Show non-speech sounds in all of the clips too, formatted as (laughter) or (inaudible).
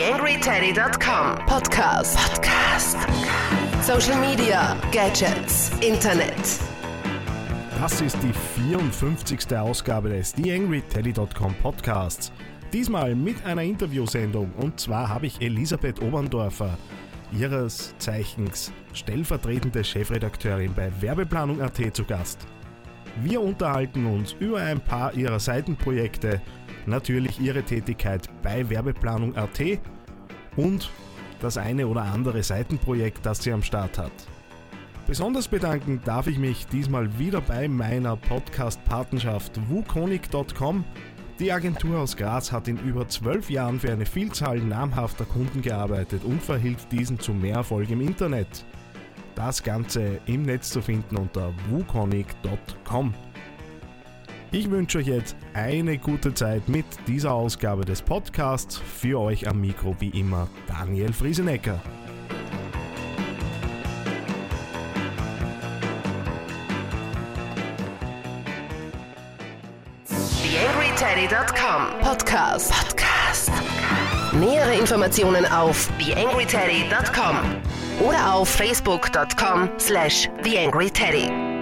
TheAngryTeddy.com Podcast. Podcast. Social Media, Gadgets, Internet. Das ist die 54. Ausgabe des TheAngryTeddy.com Podcasts. Diesmal mit einer Interviewsendung und zwar habe ich Elisabeth Oberndorfer, ihres Zeichens stellvertretende Chefredakteurin bei Werbeplanung.at zu Gast. Wir unterhalten uns über ein paar ihrer Seitenprojekte, natürlich ihre Tätigkeit bei Werbeplanung.at und das eine oder andere Seitenprojekt, das sie am Start hat. Besonders bedanken darf ich mich diesmal wieder bei meiner Podcast-Patenschaft wukonic.com. Die Agentur aus Graz hat in über zwölf Jahren für eine Vielzahl namhafter Kunden gearbeitet und verhilft diesen zu mehr Erfolg im Internet. Das Ganze im Netz zu finden unter wukonic.com. Ich wünsche euch jetzt eine gute Zeit mit dieser Ausgabe des Podcasts. Für euch am Mikro wie immer Daniel Friesenecker. TheAngryTeddy.com Podcast. Podcast. Nähere Informationen auf TheAngryTeddy.com oder auf Facebook.com slash TheAngryTeddy.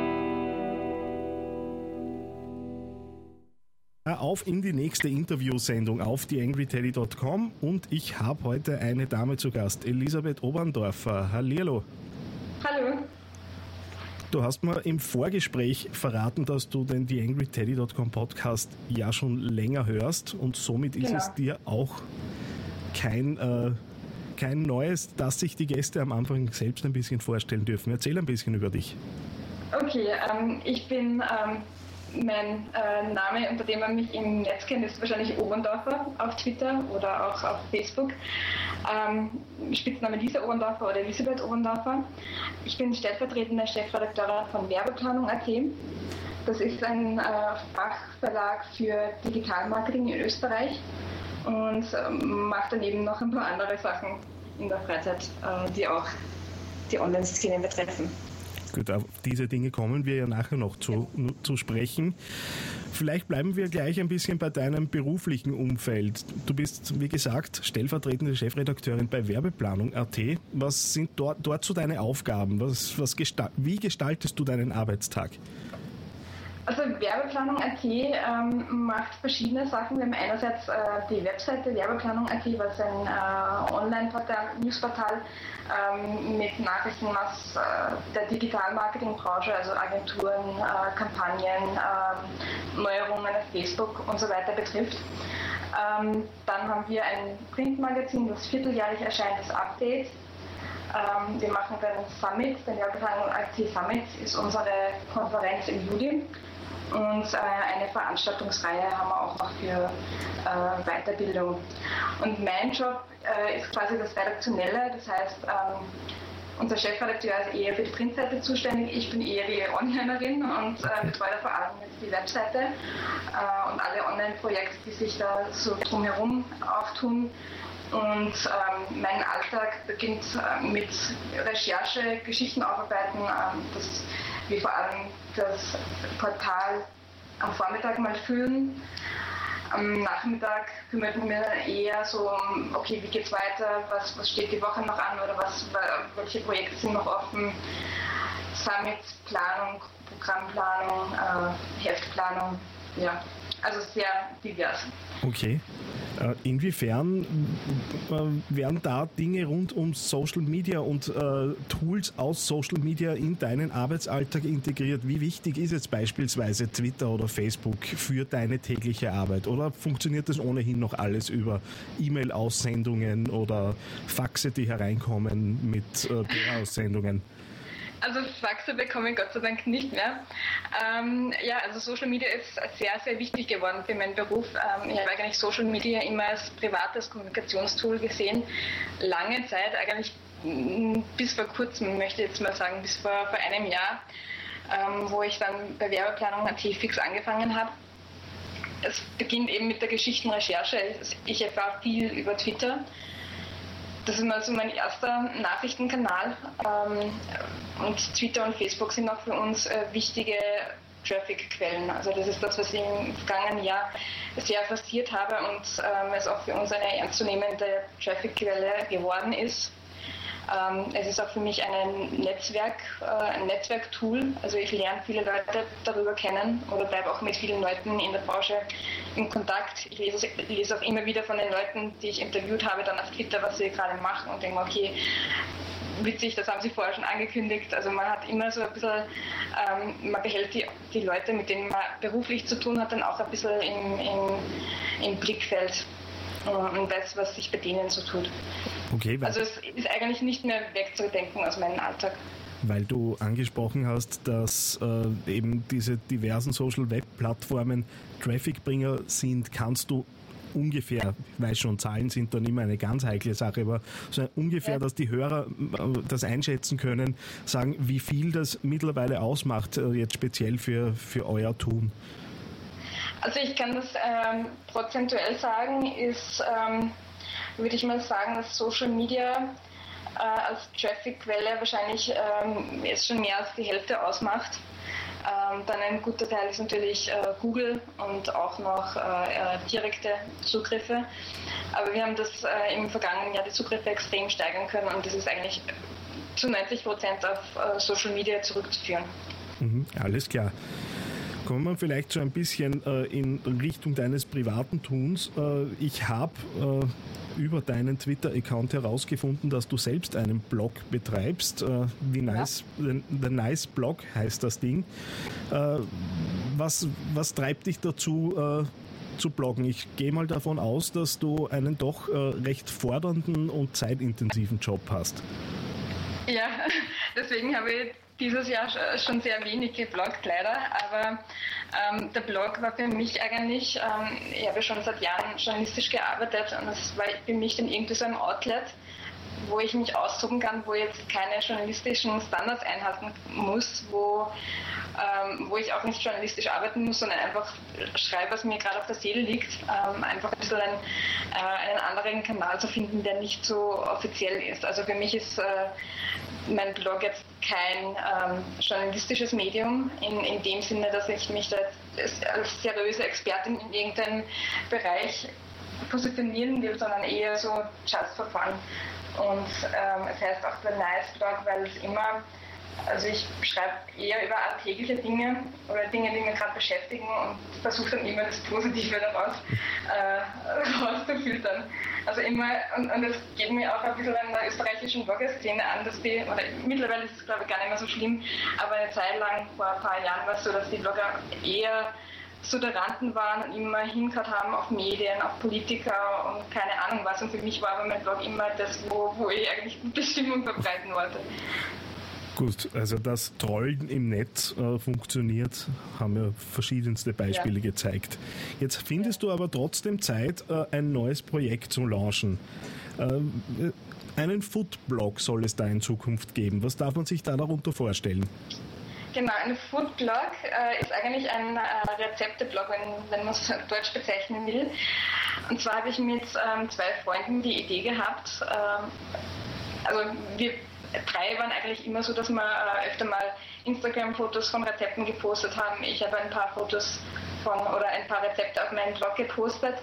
Auf in die nächste Interviewsendung auf TheAngryTeddy.com und ich habe heute eine Dame zu Gast, Elisabeth Oberndorfer. Hallihallo. Hallo. Du hast mir im Vorgespräch verraten, dass du den TheAngryTeddy.com Podcast ja schon länger hörst und somit ist Genau. es dir auch kein, äh, kein Neues, dass sich die Gäste am Anfang selbst ein bisschen vorstellen dürfen. Erzähl ein bisschen über dich. Okay, ähm, ich bin, ähm, mein äh, Name, unter dem man mich im Netz kennt, ist wahrscheinlich Oberndorfer auf Twitter oder auch auf Facebook. Ähm, Spitzname Lisa Oberndorfer oder Elisabeth Oberndorfer. Ich bin stellvertretende Chefredakteurin von Werbeplanung.at. Das ist ein äh, Fachverlag für Digitalmarketing in Österreich und ähm, mache daneben noch ein paar andere Sachen in der Freizeit, äh, die auch die Online-Szene betreffen. Gut, auf diese Dinge kommen wir ja nachher noch zu, zu sprechen. Vielleicht bleiben wir gleich ein bisschen bei deinem beruflichen Umfeld. Du bist, wie gesagt, stellvertretende Chefredakteurin bei Werbeplanung.at. Was sind dort, dort so deine Aufgaben? Was, was gesta wie gestaltest du deinen Arbeitstag? Also Werbeplanung.at ähm, macht verschiedene Sachen. Wir haben einerseits äh, die Webseite Werbeplanung.at, was ein äh, Online-Portal, Newsportal ähm, mit Nachrichten aus äh, der Digital-Marketing-Branche, also Agenturen, äh, Kampagnen, ähm, Neuerungen auf Facebook und so weiter betrifft. Ähm, dann haben wir ein Printmagazin, das vierteljährlich erscheint, das Update. Ähm, wir machen den Summit, den Werbeplanung.at Summit ist unsere Konferenz im Juli. Und äh, eine Veranstaltungsreihe haben wir auch noch für äh, Weiterbildung. Und mein Job äh, ist quasi das Redaktionelle, das heißt, ähm, unser Chefredakteur ist eher für die Printseite zuständig, ich bin eher die Onlinerin und äh, betreue vor allem jetzt die Webseite äh, und alle Online-Projekte, die sich da so drumherum auftun. Und ähm, mein Alltag beginnt äh, mit Recherche, Geschichten aufarbeiten, ähm, das, wir vor allem das Portal am Vormittag mal füllen. Am Nachmittag kümmert man mir eher so um, okay, wie geht's weiter, was, was steht die Woche noch an oder was, welche Projekte sind noch offen. Summitsplanung, Programmplanung, äh, Heftplanung, ja, also sehr divers. Okay. Äh, inwiefern äh, werden da Dinge rund um Social Media und äh, Tools aus Social Media in deinen Arbeitsalltag integriert? Wie wichtig ist jetzt beispielsweise Twitter oder Facebook für deine tägliche Arbeit? Oder funktioniert das ohnehin noch alles über E-Mail-Aussendungen oder Faxe, die hereinkommen mit äh, Aussendungen? Also Faxe bekomme ich Gott sei Dank nicht mehr. Ähm, ja, also Social Media ist sehr, sehr wichtig geworden für meinen Beruf. Ähm, ich habe eigentlich Social Media immer als privates Kommunikationstool gesehen. Lange Zeit, eigentlich bis vor kurzem, möchte ich jetzt mal sagen, bis vor, vor einem Jahr, ähm, wo ich dann bei Werbeplanung AT fix angefangen habe. Es beginnt eben mit der Geschichtenrecherche. Ich erfahre viel über Twitter. Das ist mal so mein erster Nachrichtenkanal. Ähm, und Twitter und Facebook sind auch für uns äh, wichtige Traffic-Quellen. Also das ist das, was ich im vergangenen Jahr sehr forciert habe und ähm, es auch für uns eine ernstzunehmende Traffic-Quelle geworden ist. Ähm, es ist auch für mich ein Netzwerk, äh, ein Netzwerktool. Also ich lerne viele Leute darüber kennen oder bleibe auch mit vielen Leuten in der Branche in Kontakt. Ich lese, lese auch immer wieder von den Leuten, die ich interviewt habe, dann auf Twitter, was sie gerade machen und denke, okay, witzig, das haben Sie vorher schon angekündigt. Also man hat immer so ein bisschen, ähm, man behält die, die Leute, mit denen man beruflich zu tun hat, dann auch ein bisschen im, im, im Blickfeld und weiß, was sich bei denen so tut. Okay, also es ist eigentlich nicht mehr wegzudenken aus meinem Alltag. Weil du angesprochen hast, dass äh, eben diese diversen Social Web Plattformen Trafficbringer sind, kannst du ungefähr, ich weiß schon, Zahlen sind dann immer eine ganz heikle Sache, aber so ungefähr, ja. dass die Hörer äh, das einschätzen können, sagen, wie viel das mittlerweile ausmacht, äh, jetzt speziell für, für euer Tun. Also ich kann das ähm, prozentuell sagen, ist, ähm, würde ich mal sagen, dass Social Media äh, als Traffic-Quelle wahrscheinlich ähm, jetzt schon mehr als die Hälfte ausmacht. Ähm, dann ein guter Teil ist natürlich äh, Google und auch noch äh, äh direkte Zugriffe. Aber wir haben das äh, im vergangenen Jahr die Zugriffe extrem steigern können und das ist eigentlich zu 90 Prozent auf äh, Social Media zurückzuführen. Mhm, alles klar. Kommen wir vielleicht so ein bisschen äh, in Richtung deines privaten Tuns. Äh, ich habe äh, über deinen Twitter-Account herausgefunden, dass du selbst einen Blog betreibst. Äh, wie nice, ja. the, the, Nice Blog heißt das Ding. Äh, was, was treibt dich dazu, äh, zu bloggen? Ich gehe mal davon aus, dass du einen doch recht fordernden und zeitintensiven Job hast. Ja, (laughs) deswegen habe ich dieses Jahr schon sehr wenig gebloggt, leider. Aber ähm, der Blog war für mich eigentlich, ähm, ich habe schon seit Jahren journalistisch gearbeitet und es war für mich dann irgendwie so ein Outlet, wo ich mich austoben kann, wo ich jetzt keine journalistischen Standards einhalten muss, wo, ähm, wo ich auch nicht journalistisch arbeiten muss, sondern einfach schreibe, was mir gerade auf der Seele liegt. Ähm, einfach ein bisschen ein, äh, einen anderen Kanal zu finden, der nicht so offiziell ist. Also für mich ist äh, mein Blog jetzt kein ähm, journalistisches Medium in, in dem Sinne, dass ich mich da als seriöse Expertin in irgendeinem Bereich positionieren will, sondern eher so just for fun. Und ähm, es heißt auch der Nice Blog, weil es immer also ich schreibe eher über alltägliche Dinge oder Dinge, die mich gerade beschäftigen und versuche dann immer das Positive daraus äh, rauszufiltern. Also immer, und, und das geht mir auch ein bisschen an der österreichischen Blogger-Szene an, dass die, oder mittlerweile ist es glaube ich gar nicht mehr so schlimm, aber eine Zeit lang, vor ein paar Jahren war es so, dass die Blogger eher Suderanten waren und immer hingehört haben auf Medien, auf Politiker und keine Ahnung was. Und für mich war aber mein Blog immer das, wo, wo ich eigentlich gute Stimmung verbreiten wollte. Gut, also dass Trollen im Netz äh, funktioniert, haben ja verschiedenste Beispiele ja. gezeigt. Jetzt findest du aber trotzdem Zeit, äh, ein neues Projekt zu launchen. Äh, einen Foodblog soll es da in Zukunft geben. Was darf man sich da darunter vorstellen? Genau, ein Foodblog äh, ist eigentlich ein äh, Rezepteblog, wenn, wenn man es deutsch bezeichnen will. Und zwar habe ich mit ähm, zwei Freunden die Idee gehabt, ähm, also wir drei waren eigentlich immer so, dass wir äh, öfter mal Instagram-Fotos von Rezepten gepostet haben. Ich habe ein paar Fotos von oder ein paar Rezepte auf meinen Blog gepostet.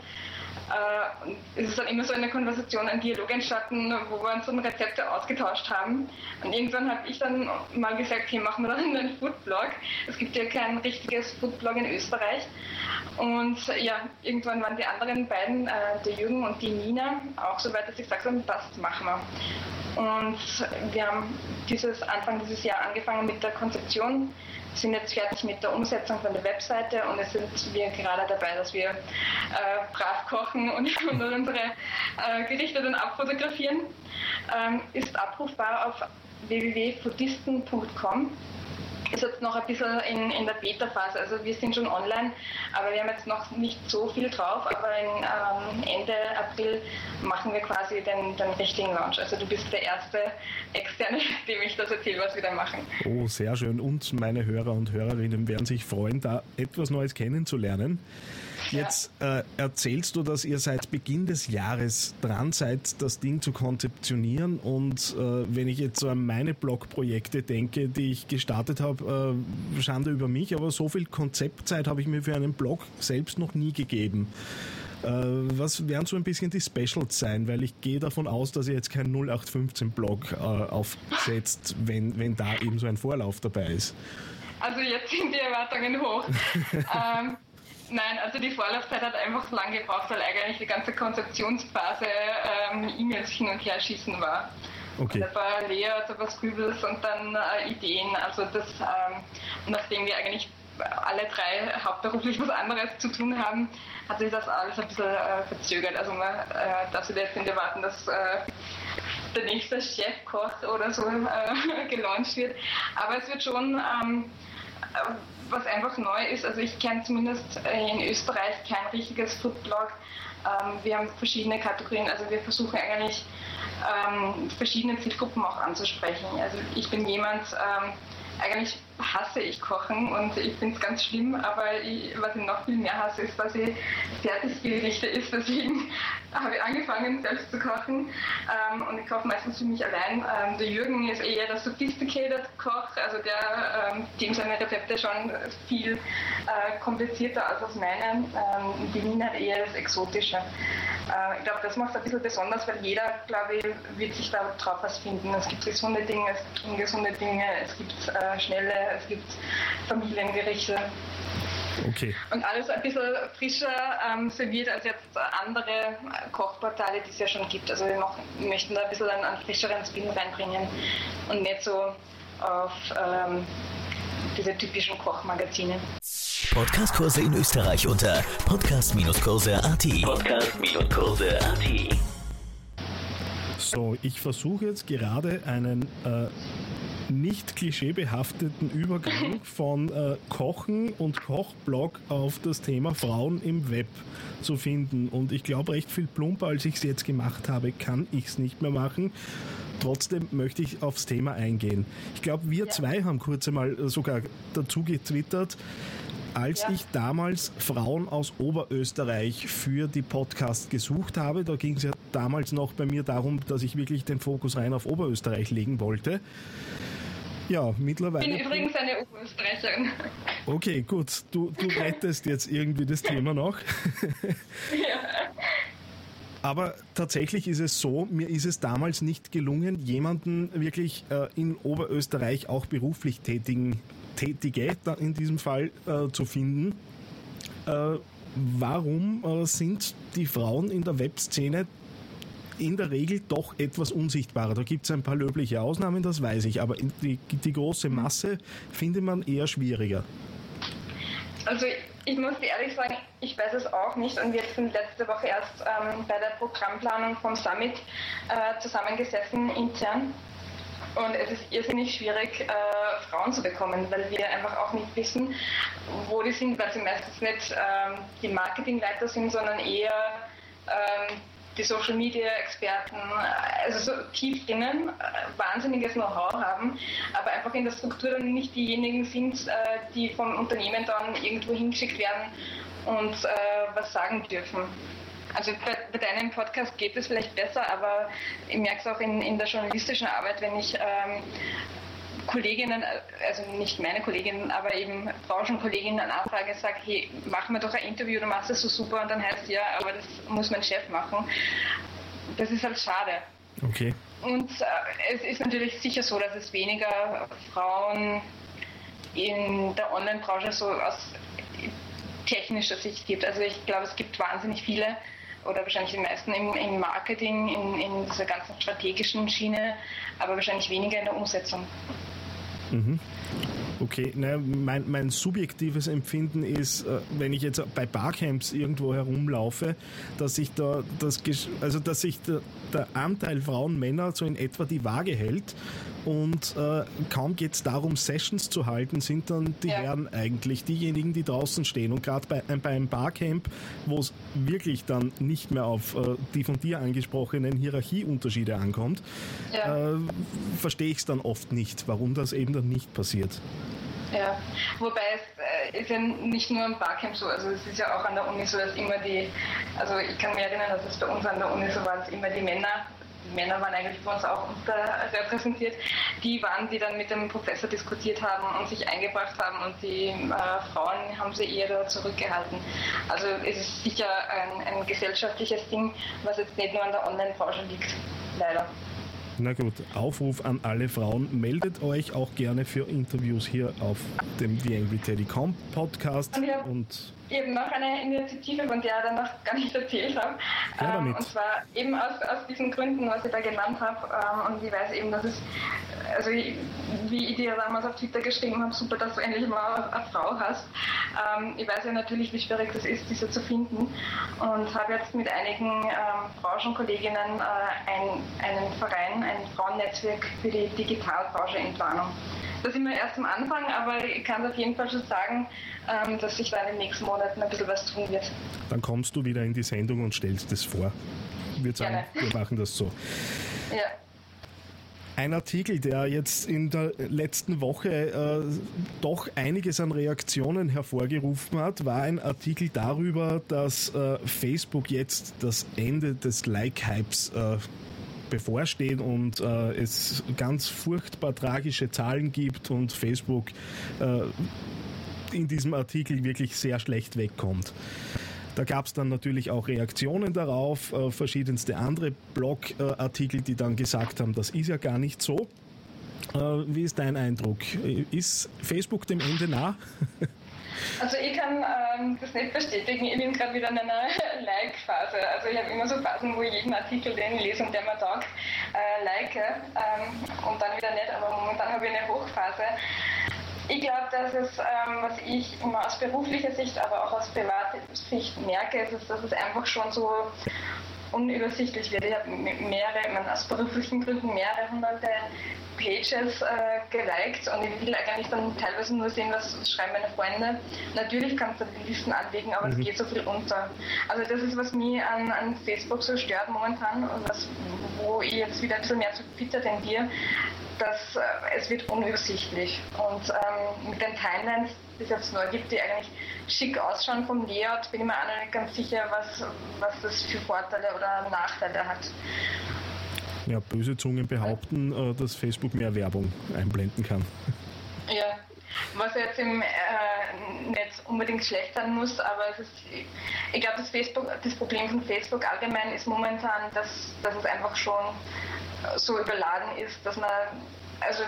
Äh, es ist dann immer so eine Konversation, ein Dialog entstanden, wo wir uns dann Rezepte ausgetauscht haben. Und irgendwann habe ich dann mal gesagt, okay, machen wir dann einen Foodblog. Es gibt ja kein richtiges Foodblog in Österreich. Und ja, irgendwann waren die anderen beiden, äh, der Jürgen und die Nina, auch so weit, dass sie gesagt haben, passt, machen wir. Und wir haben dieses Anfang dieses Jahr angefangen mit der Konzeption, sind jetzt fertig mit der Umsetzung von der Webseite und es sind wir gerade dabei, dass wir äh, brav kochen und, (laughs) und unsere äh, Gerichte dann abfotografieren. Ähm, ist abrufbar auf www.foodisten.com ist jetzt noch ein bisschen in, in der Beta-Phase. Also wir sind schon online, aber wir haben jetzt noch nicht so viel drauf. Aber in, ähm, Ende April machen wir quasi den, den richtigen Launch. Also du bist der erste Externe, (laughs) dem ich das erzähle, was wir da machen. Oh, sehr schön. Und meine Hörer und Hörerinnen werden sich freuen, da etwas Neues kennenzulernen. Jetzt äh, erzählst du, dass ihr seit Beginn des Jahres dran seid, das Ding zu konzeptionieren. Und äh, wenn ich jetzt so an meine Blogprojekte denke, die ich gestartet habe, äh, Schande über mich, aber so viel Konzeptzeit habe ich mir für einen Blog selbst noch nie gegeben. Äh, was werden so ein bisschen die Specials sein? Weil ich gehe davon aus, dass ihr jetzt kein 0815-Blog äh, aufsetzt, wenn, wenn da eben so ein Vorlauf dabei ist. Also jetzt sind die Erwartungen hoch. (laughs) ähm, nein, also die Vorlaufzeit hat einfach so lange gebraucht, weil eigentlich die ganze Konzeptionsphase ähm, E-Mails hin und her schießen war. Okay. Und war Layouts, aber Scribbles und dann äh, Ideen. Also das, ähm, nachdem wir eigentlich alle drei hauptberuflich was anderes zu tun haben, hat sich das alles ein bisschen äh, verzögert. Also man äh, darf sich jetzt nicht erwarten, dass äh, der nächste Chefkoch oder so äh, (laughs) gelauncht wird. Aber es wird schon, ähm, äh, was einfach neu ist, also ich kenne zumindest in Österreich kein richtiges Foodblog. Ähm, wir haben verschiedene Kategorien, also wir versuchen eigentlich ähm, verschiedene Zielgruppen auch anzusprechen. Also ich bin jemand, ähm, eigentlich hasse ich Kochen und ich finde es ganz schlimm, aber ich, was ich noch viel mehr hasse, ist, dass ich Fertiggerichte ist. Deswegen (laughs) habe ich angefangen, selbst zu kochen ähm, und ich koche meistens für mich allein. Ähm, der Jürgen ist eher der sophisticated Koch, also der, ähm, dem seine Rezepte schon viel äh, komplizierter als aus meinen. Ähm, die Nina eher das Exotische. Äh, ich glaube, das macht es ein bisschen besonders, weil jeder, glaube ich, wird sich da drauf was finden. Es gibt gesunde Dinge, es gibt ungesunde Dinge, es gibt äh, schnelle, es gibt Familiengerichte. Okay. Und alles ein bisschen frischer ähm, serviert als jetzt andere Kochportale, die es ja schon gibt. Also wir machen, möchten da ein bisschen einen, einen frischeren Spin reinbringen und nicht so auf ähm, diese typischen Kochmagazine. Podcastkurse in Österreich unter podcast-kurse.at. Podcast-kurse.at. So, ich versuche jetzt gerade einen äh, nicht klischeebehafteten Übergang von äh, Kochen und Kochblog auf das Thema Frauen im Web zu finden. Und ich glaube, recht viel plumper, als ich es jetzt gemacht habe, kann ich es nicht mehr machen. Trotzdem möchte ich aufs Thema eingehen. Ich glaube, wir ja. zwei haben kurz einmal sogar dazu getwittert, als ja. ich damals Frauen aus Oberösterreich für die Podcast gesucht habe, da ging es ja damals noch bei mir darum, dass ich wirklich den Fokus rein auf Oberösterreich legen wollte. Ja, mittlerweile. Ich bin übrigens eine Oberösterreicherin. Okay, gut. Du, du rettest jetzt irgendwie das Thema noch. ja. Aber tatsächlich ist es so, mir ist es damals nicht gelungen, jemanden wirklich äh, in Oberösterreich auch beruflich tätigen Tätige in diesem Fall äh, zu finden. Äh, warum sind die Frauen in der Webszene in der Regel doch etwas unsichtbarer. Da gibt es ein paar löbliche Ausnahmen, das weiß ich, aber die, die große Masse findet man eher schwieriger. Also ich muss dir ehrlich sagen, ich weiß es auch nicht und wir sind letzte Woche erst ähm, bei der Programmplanung vom Summit äh, zusammengesessen intern und es ist irrsinnig schwierig, äh, Frauen zu bekommen, weil wir einfach auch nicht wissen, wo die sind, weil sie meistens nicht ähm, die Marketingleiter sind, sondern eher ähm, die Social Media Experten, also so tief drinnen, äh, wahnsinniges Know-how haben, aber einfach in der Struktur dann nicht diejenigen sind, äh, die vom Unternehmen dann irgendwo hingeschickt werden und äh, was sagen dürfen. Also bei, bei, deinem Podcast geht es vielleicht besser, aber ich merke es auch in, in der journalistischen Arbeit, wenn ich ähm, Kolleginnen, also nicht meine Kolleginnen, aber eben Branchenkolleginnen anfrage, sage, hey, mach mir doch ein Interview, du machst das so super und dann heißt ja, aber das muss mein Chef machen. Das ist halt schade. Okay. Und äh, es ist natürlich sicher so, dass es weniger Frauen in der Online-Branche so aus technischer Sicht gibt. Also ich glaube, es gibt wahnsinnig viele oder wahrscheinlich die meisten im, im Marketing, in, in dieser ganzen strategischen Schiene, aber wahrscheinlich weniger in der Umsetzung. Mhm. Okay, naja, mein, mein subjektives Empfinden ist, äh, wenn ich jetzt bei Barcamps irgendwo herumlaufe, dass sich da das, also dass sich der, der Anteil Frauen, Männer so in etwa die Waage hält und äh, kaum geht es darum, Sessions zu halten, sind dann die ja. Herren eigentlich diejenigen, die draußen stehen. Und gerade bei, bei einem Barcamp, wo es wirklich dann nicht mehr auf äh, die von dir angesprochenen Hierarchieunterschiede ankommt, ja. äh, verstehe ich es dann oft nicht, warum das eben dann nicht passiert. Ja, wobei es äh, ist ja nicht nur am Barcamp so, also es ist ja auch an der Uni so, dass immer die, also ich kann mich erinnern, dass es bei uns an der Uni so war, dass immer die Männer Männer waren eigentlich bei uns auch unterrepräsentiert, die waren, die dann mit dem Professor diskutiert haben und sich eingebracht haben und die äh, Frauen haben sie eher da zurückgehalten. Also es ist sicher ein, ein gesellschaftliches Ding, was jetzt nicht nur an der Online-Branche liegt, leider. Na gut, Aufruf an alle Frauen. Meldet euch auch gerne für Interviews hier auf dem The Angry Teddy Com Podcast. Und eben noch eine Initiative, von der ich dann noch gar nicht erzählt habe. Ja, ähm, und zwar eben aus, aus diesen Gründen, was ich da genannt habe. Ähm, und ich weiß eben, dass es, also ich, wie ich dir damals auf Twitter geschrieben habe, super, dass du endlich mal eine Frau hast. Ähm, ich weiß ja natürlich, wie schwierig das ist, diese zu finden. Und habe jetzt mit einigen ähm, Branchenkolleginnen äh, ein, einen Verein, ein Frauennetzwerk für die Digitalbranche in Planung. Da sind wir erst am Anfang, aber ich kann auf jeden Fall schon sagen, ähm, dass sich da in den nächsten Monaten ein bisschen was tun wird. Dann kommst du wieder in die Sendung und stellst es vor. Ich würde sagen, Gerne. wir machen das so. Ja. Ein Artikel, der jetzt in der letzten Woche äh, doch einiges an Reaktionen hervorgerufen hat, war ein Artikel darüber, dass äh, Facebook jetzt das Ende des Like-Hypes äh, bevorsteht und äh, es ganz furchtbar tragische Zahlen gibt und Facebook äh, in diesem Artikel wirklich sehr schlecht wegkommt. Da gab es dann natürlich auch Reaktionen darauf, äh, verschiedenste andere Blogartikel, die dann gesagt haben, das ist ja gar nicht so. Äh, wie ist dein Eindruck? Ist Facebook dem Ende nah? (laughs) Also ich kann ähm, das nicht bestätigen. Ich bin gerade wieder in einer (laughs) Like-Phase. Also ich habe immer so Phasen, wo ich jeden Artikel, den lese und der mir taugt, äh, like ähm, und dann wieder nicht. Aber momentan habe ich eine Hochphase. Ich glaube, dass es, ähm, was ich immer aus beruflicher Sicht, aber auch aus privater Sicht merke, ist, dass es einfach schon so unübersichtlich wird. Ich habe mehrere, man, aus beruflichen Gründen mehrere hunderte Pages äh, geliked und ich will eigentlich dann teilweise nur sehen, was schreiben meine Freunde. Natürlich kannst du die Listen anlegen, aber es mhm. geht so viel unter. Also das ist, was mich an, an Facebook so stört momentan und was, wo ich jetzt wieder ein bisschen mehr zu Twitter tendiere, dass äh, es wird unübersichtlich. Und ähm, mit den Timelines, die es jetzt neu gibt, die eigentlich schick ausschauen vom Layout, bin ich mir auch noch nicht ganz sicher, was, was das für Vorteile oder Nachteile hat. Ja, böse Zungen behaupten, äh, dass Facebook mehr Werbung einblenden kann. Ja, was jetzt im äh, Netz unbedingt schlecht sein muss, aber es ist, ich glaube, das, das Problem von Facebook allgemein ist momentan, dass, dass es einfach schon so überladen ist, dass man, also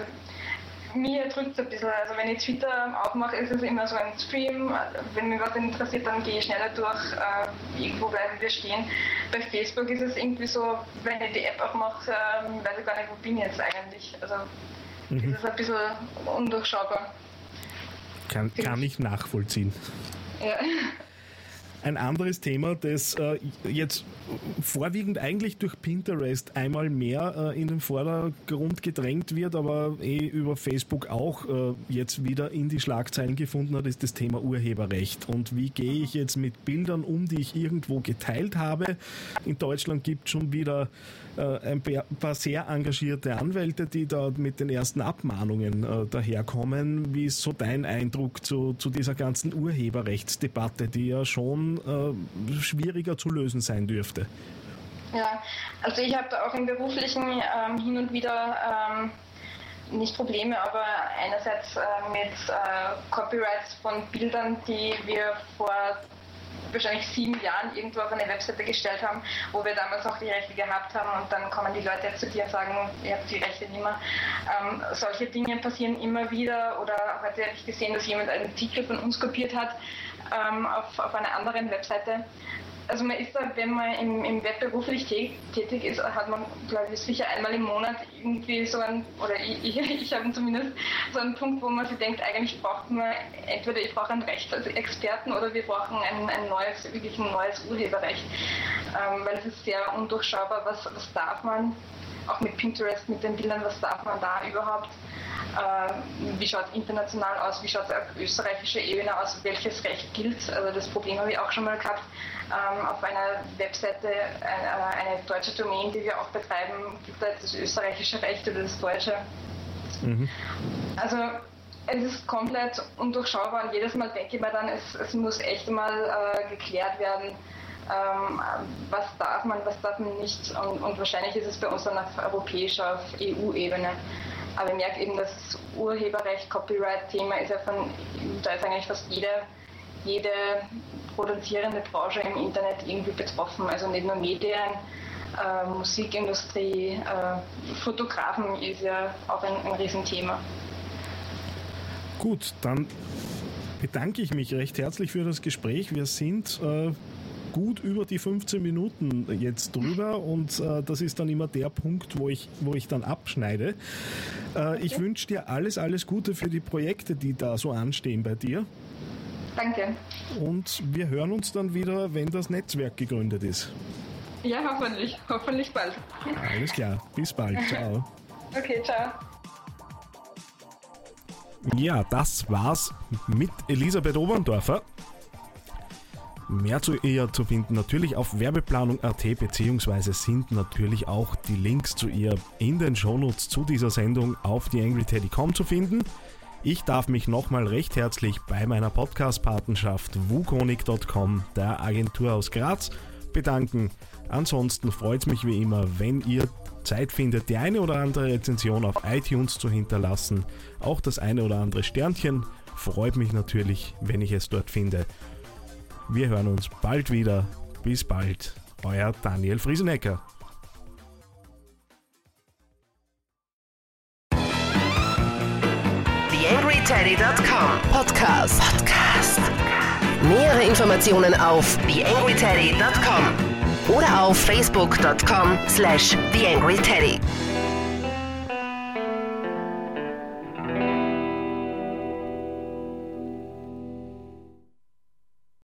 mir drückt es ein bisschen. Also wenn ich Twitter aufmache, ist es immer so ein Stream. Wenn mich was interessiert, dann gehe ich schneller durch, äh, irgendwo bleiben wir stehen. Bei Facebook ist es irgendwie so, wenn ich die App aufmache, äh, weiß ich gar nicht, wo bin ich jetzt eigentlich. Also mhm. ist es ein bisschen undurchschaubar. Kann, kann ich nachvollziehen. Ja. Ein anderes Thema, das äh, jetzt vorwiegend eigentlich durch Pinterest einmal mehr äh, in den Vordergrund gedrängt wird, aber eh über Facebook auch äh, jetzt wieder in die Schlagzeilen gefunden hat, ist das Thema Urheberrecht. Und wie gehe ich jetzt mit Bildern um, die ich irgendwo geteilt habe? In Deutschland gibt es schon wieder äh, ein paar sehr engagierte Anwälte, die da mit den ersten Abmahnungen äh, daherkommen. Wie ist so dein Eindruck zu, zu dieser ganzen Urheberrechtsdebatte, die ja schon äh, schwieriger zu lösen sein dürfte? Ja, also ich habe da auch im beruflichen ähm, hin und wieder ähm, nicht Probleme, aber einerseits äh, mit äh, Copyrights von Bildern, die wir vor wahrscheinlich sieben Jahren irgendwo auf eine Webseite gestellt haben, wo wir damals auch die Rechte gehabt haben und dann kommen die Leute zu dir und sagen, ihr habt die Rechte nicht mehr. Ähm, solche Dinge passieren immer wieder oder heute habe ich gesehen, dass jemand einen Artikel von uns kopiert hat ähm, auf, auf einer anderen Webseite also man ist da, wenn man im, im Web beruflich tätig ist, hat man, glaube ich, sicher einmal im Monat irgendwie so ein, oder ich, (laughs) ich, ich habe zumindest so einen Punkt, wo man sich denkt, eigentlich braucht man entweder ich brauche ein Recht als Experten oder wir brauchen ein, ein neues, wirklich ein neues Urheberrecht. Ähm, weil es ist sehr undurchschaubar, was, was darf man, auch mit Pinterest, mit den Bildern, was darf man da überhaupt äh, wie schaut es international aus, wie schaut es auf österreichischer Ebene aus, welches Recht gilt. Also das Problem habe ich auch schon mal gehabt. Ähm, auf einer Webseite, eine, eine, deutsche Domain, die wir auch betreiben, gibt es das österreichische Recht oder das deutsche. Mhm. Also es ist komplett undurchschaubar und jedes Mal denke ich mir dann, es, es muss echt mal äh, geklärt werden, ähm, was darf man, was darf man nicht. Und, und, wahrscheinlich ist es bei uns dann auf europäischer, auf EU-Ebene. Aber ich merke eben, das Urheberrecht, Copyright-Thema ist ja von, da ist eigentlich fast jede, jede produzierende Branche im Internet irgendwie betroffen. Also nicht nur Medien, äh, Musikindustrie, äh, Fotografen ist ja auch ein, ein Riesenthema. Gut, dann bedanke ich mich recht herzlich für das Gespräch. Wir sind äh, gut über die 15 Minuten jetzt drüber und äh, das ist dann immer der Punkt, wo ich, wo ich dann abschneide. Äh, ich wünsche dir alles, alles Gute für die Projekte, die da so anstehen bei dir. Danke. Und wir hören uns dann wieder, wenn das Netzwerk gegründet ist. Ja, hoffentlich. Hoffentlich bald. Alles klar. Bis bald. Ciao. (laughs) Okay, ciao. Ja, das war's mit Elisabeth Oberndorfer. Mehr zu ihr zu finden natürlich auf werbeplanung.at beziehungsweise sind natürlich auch die Links zu ihr in den Shownotes zu dieser Sendung auf theangryteddy.com zu finden. Ich darf mich nochmal recht herzlich bei meiner Podcast-Patenschaft wukonik.com, der Agentur aus Graz, bedanken. Ansonsten freut es mich wie immer, wenn ihr Zeit findet, die eine oder andere Rezension auf iTunes zu hinterlassen. Auch das eine oder andere Sternchen freut mich natürlich, wenn ich es dort finde. Wir hören uns bald wieder. Bis bald. Euer Daniel Friesenecker. TheAngryTeddy.com Podcast. Podcast. Nähere Informationen auf TheAngryTeddy.com oder auf Facebook.com slash TheAngryTeddy.